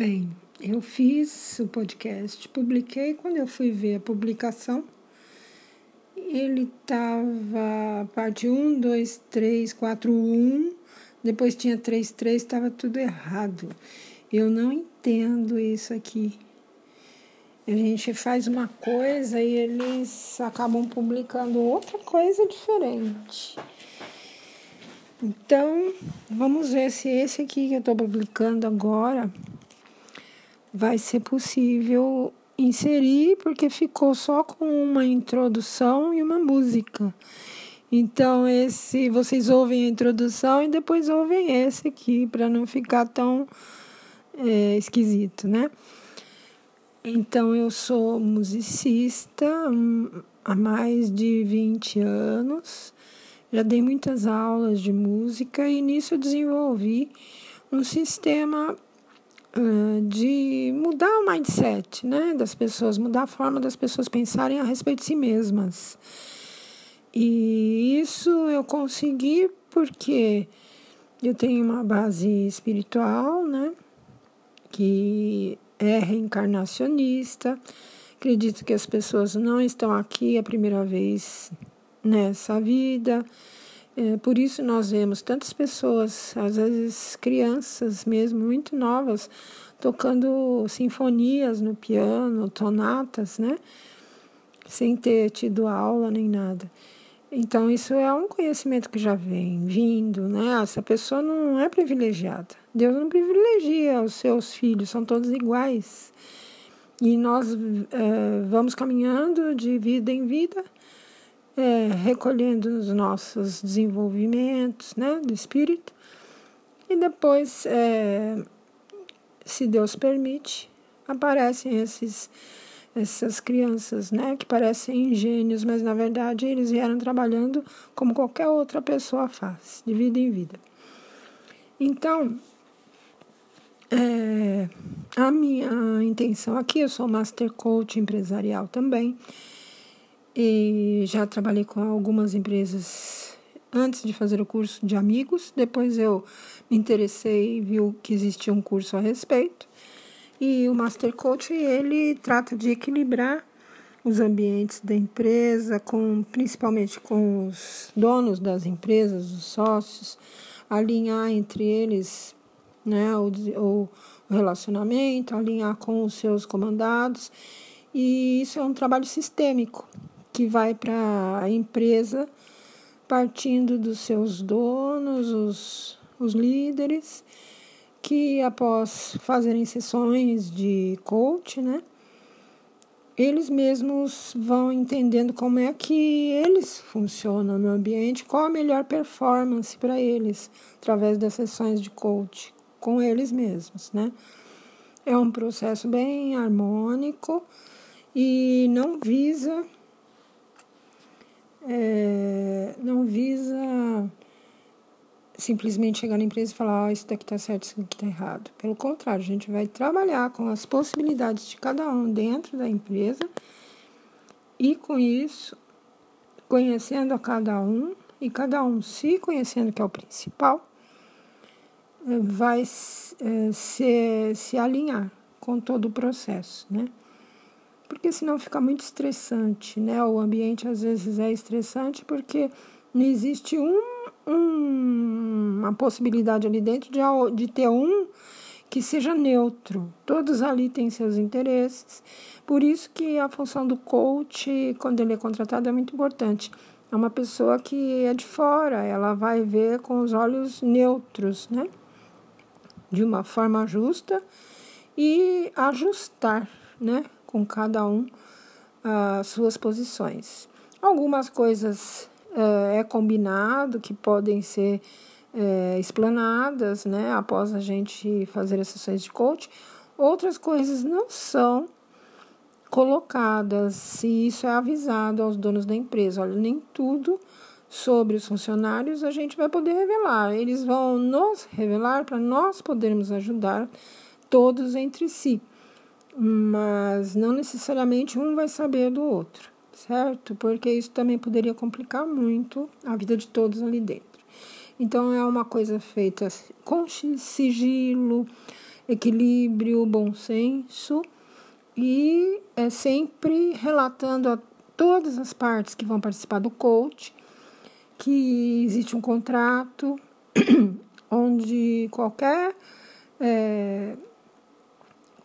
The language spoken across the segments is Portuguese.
Bem, eu fiz o podcast, publiquei. Quando eu fui ver a publicação, ele estava parte 1, 2, 3, 4, 1. Depois tinha 3, 3, estava tudo errado. Eu não entendo isso aqui. A gente faz uma coisa e eles acabam publicando outra coisa diferente. Então, vamos ver se esse aqui que eu estou publicando agora vai ser possível inserir, porque ficou só com uma introdução e uma música. Então, esse vocês ouvem a introdução e depois ouvem esse aqui, para não ficar tão é, esquisito, né? Então, eu sou musicista há mais de 20 anos, já dei muitas aulas de música e nisso eu desenvolvi um sistema de mudar o mindset né, das pessoas, mudar a forma das pessoas pensarem a respeito de si mesmas. E isso eu consegui porque eu tenho uma base espiritual, né, que é reencarnacionista. Acredito que as pessoas não estão aqui a primeira vez nessa vida. É, por isso nós vemos tantas pessoas, às vezes crianças mesmo, muito novas, tocando sinfonias no piano, tonatas, né? Sem ter tido aula nem nada. Então, isso é um conhecimento que já vem vindo, né? Essa pessoa não é privilegiada. Deus não privilegia os seus filhos, são todos iguais. E nós é, vamos caminhando de vida em vida é, recolhendo os nossos desenvolvimentos né, do espírito e depois, é, se Deus permite, aparecem esses, essas crianças né, que parecem gênios, mas na verdade eles vieram trabalhando como qualquer outra pessoa faz, de vida em vida. Então, é, a minha intenção aqui, eu sou Master Coach empresarial também, e já trabalhei com algumas empresas antes de fazer o curso de amigos. Depois eu me interessei e viu que existia um curso a respeito. E o Master Coach ele trata de equilibrar os ambientes da empresa, com principalmente com os donos das empresas, os sócios, alinhar entre eles né, o, o relacionamento, alinhar com os seus comandados. E isso é um trabalho sistêmico que vai para a empresa, partindo dos seus donos, os, os líderes, que após fazerem sessões de coach, né, eles mesmos vão entendendo como é que eles funcionam no ambiente, qual a melhor performance para eles, através das sessões de coach com eles mesmos, né? É um processo bem harmônico e não visa é, não visa simplesmente chegar na empresa e falar, oh, isso daqui está certo, isso daqui está errado. Pelo contrário, a gente vai trabalhar com as possibilidades de cada um dentro da empresa e com isso, conhecendo a cada um e cada um se conhecendo, que é o principal, vai é, se, se alinhar com todo o processo, né? Porque senão fica muito estressante, né? O ambiente às vezes é estressante porque não existe um, um, uma possibilidade ali dentro de, de ter um que seja neutro. Todos ali têm seus interesses. Por isso que a função do coach, quando ele é contratado, é muito importante. É uma pessoa que é de fora, ela vai ver com os olhos neutros, né? De uma forma justa e ajustar, né? Com cada um as suas posições. Algumas coisas é, é combinado que podem ser é, explanadas né, após a gente fazer as sessões de coach, outras coisas não são colocadas se isso é avisado aos donos da empresa. Olha, nem tudo sobre os funcionários a gente vai poder revelar. Eles vão nos revelar para nós podermos ajudar todos entre si mas não necessariamente um vai saber do outro, certo? Porque isso também poderia complicar muito a vida de todos ali dentro. Então é uma coisa feita com sigilo, equilíbrio, bom senso e é sempre relatando a todas as partes que vão participar do coach que existe um contrato onde qualquer é,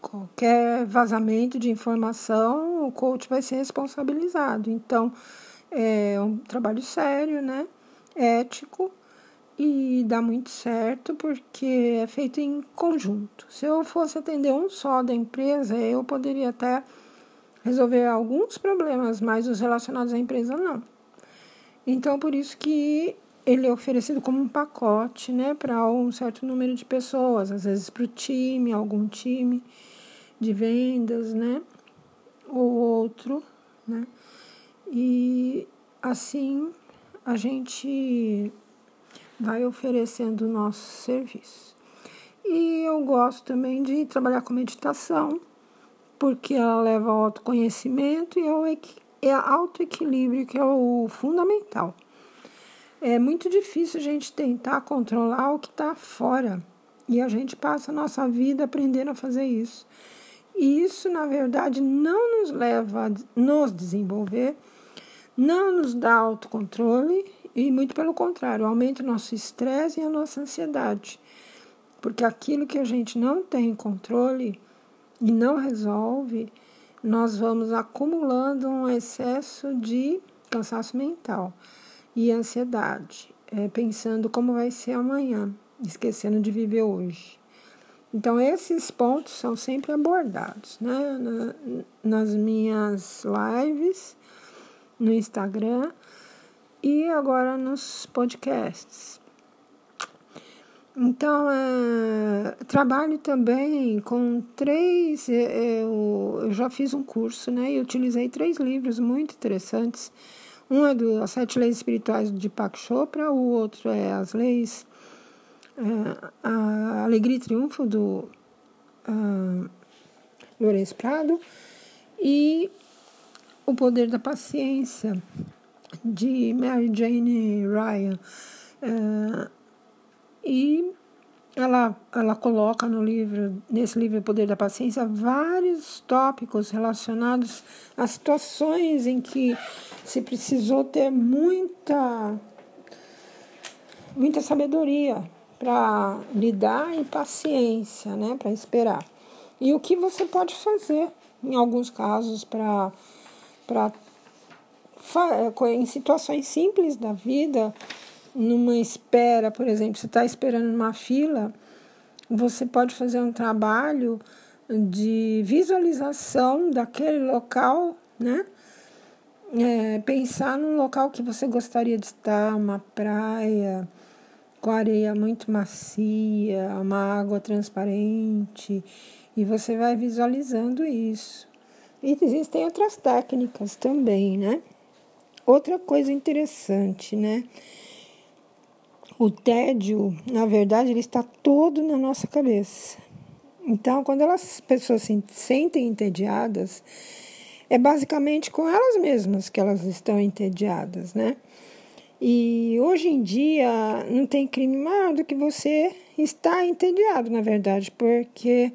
qualquer vazamento de informação o coach vai ser responsabilizado então é um trabalho sério né ético e dá muito certo porque é feito em conjunto. Se eu fosse atender um só da empresa, eu poderia até resolver alguns problemas, mas os relacionados à empresa não. Então, por isso que ele é oferecido como um pacote, né, para um certo número de pessoas, às vezes para o time, algum time de vendas, né, ou outro, né, e assim a gente vai oferecendo o nosso serviço. E eu gosto também de trabalhar com meditação, porque ela leva ao autoconhecimento e ao é autoequilíbrio, que é o fundamental. É muito difícil a gente tentar controlar o que está fora. E a gente passa a nossa vida aprendendo a fazer isso. E isso, na verdade, não nos leva a nos desenvolver, não nos dá autocontrole e muito pelo contrário, aumenta o nosso estresse e a nossa ansiedade. Porque aquilo que a gente não tem controle e não resolve, nós vamos acumulando um excesso de cansaço mental e ansiedade, é, pensando como vai ser amanhã, esquecendo de viver hoje. Então, esses pontos são sempre abordados né? Na, nas minhas lives no Instagram e agora nos podcasts. Então, é, trabalho também com três. É, é, eu, eu, já fiz um curso, né? E utilizei três livros muito interessantes. Um é do As Sete Leis Espirituais de Pak Chopra, o outro é As Leis. A Alegria e Triunfo do uh, Lourenço Prado e O Poder da Paciência de Mary Jane Ryan. É, e ela, ela coloca no livro, nesse livro O Poder da Paciência, vários tópicos relacionados a situações em que se precisou ter muita, muita sabedoria para lidar e paciência, né, para esperar. E o que você pode fazer, em alguns casos, para é, em situações simples da vida, numa espera, por exemplo, você está esperando numa fila, você pode fazer um trabalho de visualização daquele local, né? É, pensar num local que você gostaria de estar, uma praia com areia muito macia, uma água transparente, e você vai visualizando isso. E existem outras técnicas também, né? Outra coisa interessante, né? O tédio, na verdade, ele está todo na nossa cabeça. Então, quando as pessoas se sentem entediadas, é basicamente com elas mesmas que elas estão entediadas, né? E hoje em dia não tem crime maior do que você estar entediado, na verdade, porque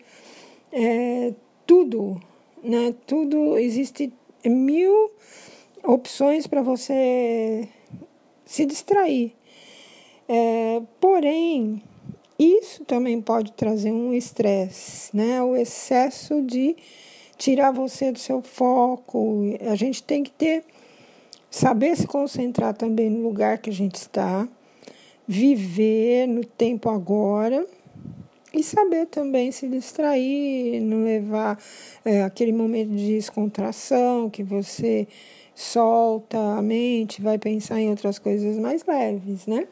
é, tudo, né? Tudo existe mil opções para você se distrair. É, porém, isso também pode trazer um estresse, né? O excesso de tirar você do seu foco. A gente tem que ter saber se concentrar também no lugar que a gente está, viver no tempo agora e saber também se distrair, não levar é, aquele momento de descontração que você solta a mente, vai pensar em outras coisas mais leves, né?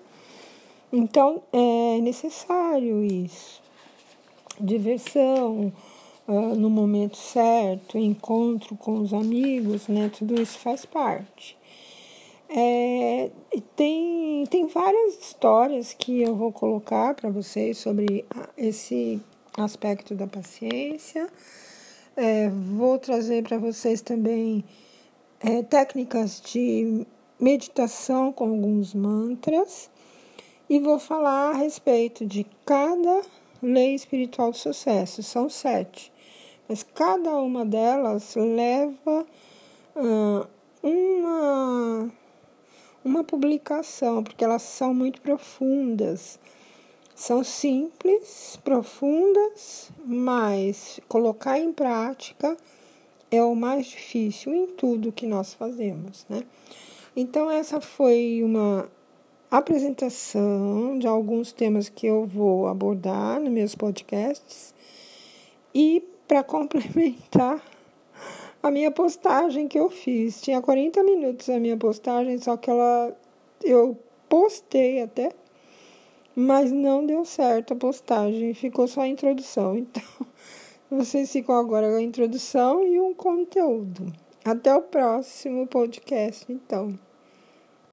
Então é necessário isso. Diversão, uh, no momento certo, encontro com os amigos, né? Tudo isso faz parte. É, tem, tem várias histórias que eu vou colocar para vocês sobre esse aspecto da paciência. É, vou trazer para vocês também é, técnicas de meditação com alguns mantras e vou falar a respeito de cada lei espiritual do sucesso, são sete. Mas cada uma delas leva uh, uma, uma publicação, porque elas são muito profundas. São simples, profundas, mas colocar em prática é o mais difícil em tudo que nós fazemos, né? Então, essa foi uma apresentação de alguns temas que eu vou abordar nos meus podcasts. E para complementar a minha postagem que eu fiz, tinha 40 minutos a minha postagem, só que ela eu postei até, mas não deu certo a postagem, ficou só a introdução. Então, vocês ficam agora com a introdução e um conteúdo. Até o próximo podcast, então.